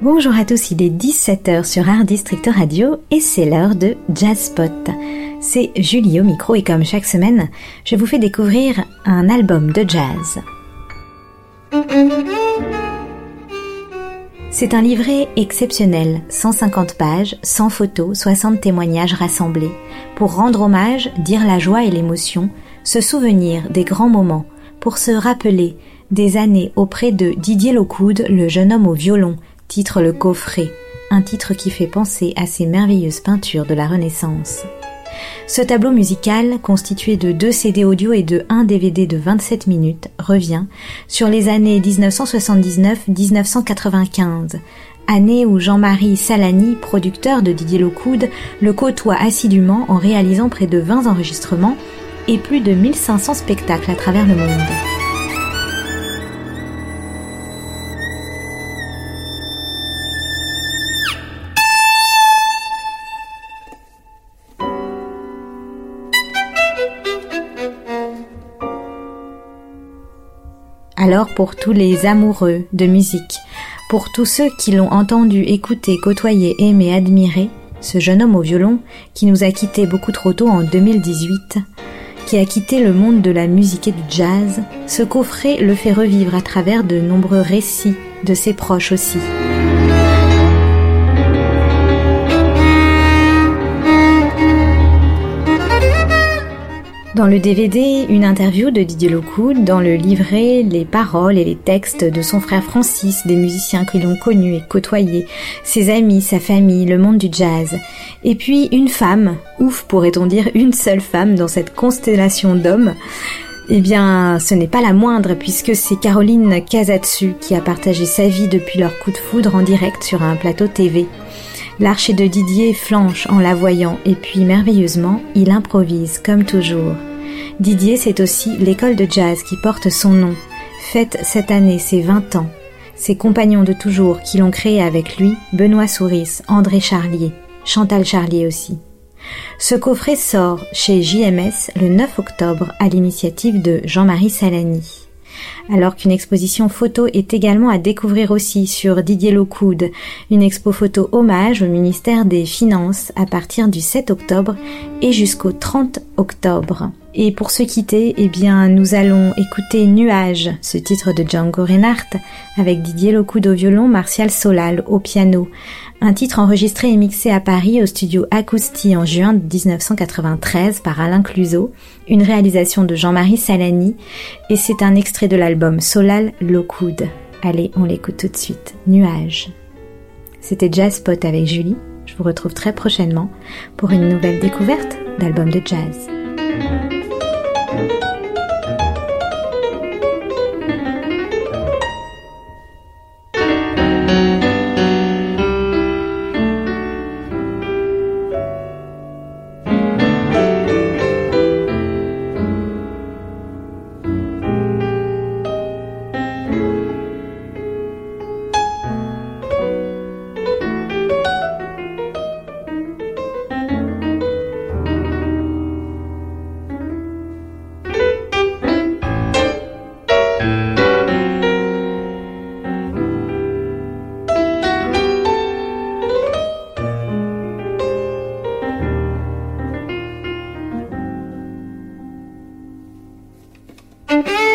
Bonjour à tous, il est 17h sur Art District Radio et c'est l'heure de Jazz Spot. C'est Julie au micro et comme chaque semaine, je vous fais découvrir un album de jazz. C'est un livret exceptionnel, 150 pages, 100 photos, 60 témoignages rassemblés, pour rendre hommage, dire la joie et l'émotion, se souvenir des grands moments, pour se rappeler des années auprès de Didier Lockwood, le jeune homme au violon, titre Le Coffret, un titre qui fait penser à ces merveilleuses peintures de la Renaissance. Ce tableau musical, constitué de deux CD audio et de un DVD de 27 minutes, revient sur les années 1979-1995, année où Jean-Marie Salani, producteur de Didier Lockwood, le côtoie assidûment en réalisant près de 20 enregistrements et plus de 1500 spectacles à travers le monde. Alors pour tous les amoureux de musique, pour tous ceux qui l'ont entendu, écouté, côtoyé, aimé, admiré, ce jeune homme au violon qui nous a quittés beaucoup trop tôt en 2018, qui a quitté le monde de la musique et du jazz, ce coffret le fait revivre à travers de nombreux récits de ses proches aussi. Dans le DVD, une interview de Didier Lockwood, dans le livret, les paroles et les textes de son frère Francis, des musiciens qui l'ont connu et côtoyé, ses amis, sa famille, le monde du jazz. Et puis une femme, ouf pourrait-on dire une seule femme dans cette constellation d'hommes, eh bien, ce n'est pas la moindre puisque c'est Caroline Casatsu qui a partagé sa vie depuis leur coup de foudre en direct sur un plateau TV. L'archer de Didier flanche en la voyant et puis merveilleusement, il improvise comme toujours. Didier, c'est aussi l'école de jazz qui porte son nom. Fête cette année ses 20 ans. Ses compagnons de toujours qui l'ont créé avec lui, Benoît Souris, André Charlier, Chantal Charlier aussi. Ce coffret sort chez JMS le 9 octobre à l'initiative de Jean-Marie Salani alors qu'une exposition photo est également à découvrir aussi sur Didier Lockwood, une expo photo hommage au ministère des Finances à partir du 7 octobre et jusqu'au 30 octobre. Et pour se quitter, eh bien, nous allons écouter Nuage, ce titre de Django Reinhardt, avec Didier Lockwood au violon, Martial Solal au piano. Un titre enregistré et mixé à Paris au studio Acousti en juin 1993 par Alain Cluzot, une réalisation de Jean-Marie Salani, et c'est un extrait de l'album Solal Lockwood. Allez, on l'écoute tout de suite. Nuage. C'était Jazz Spot avec Julie. Je vous retrouve très prochainement pour une nouvelle découverte d'album de jazz. Mm-hmm.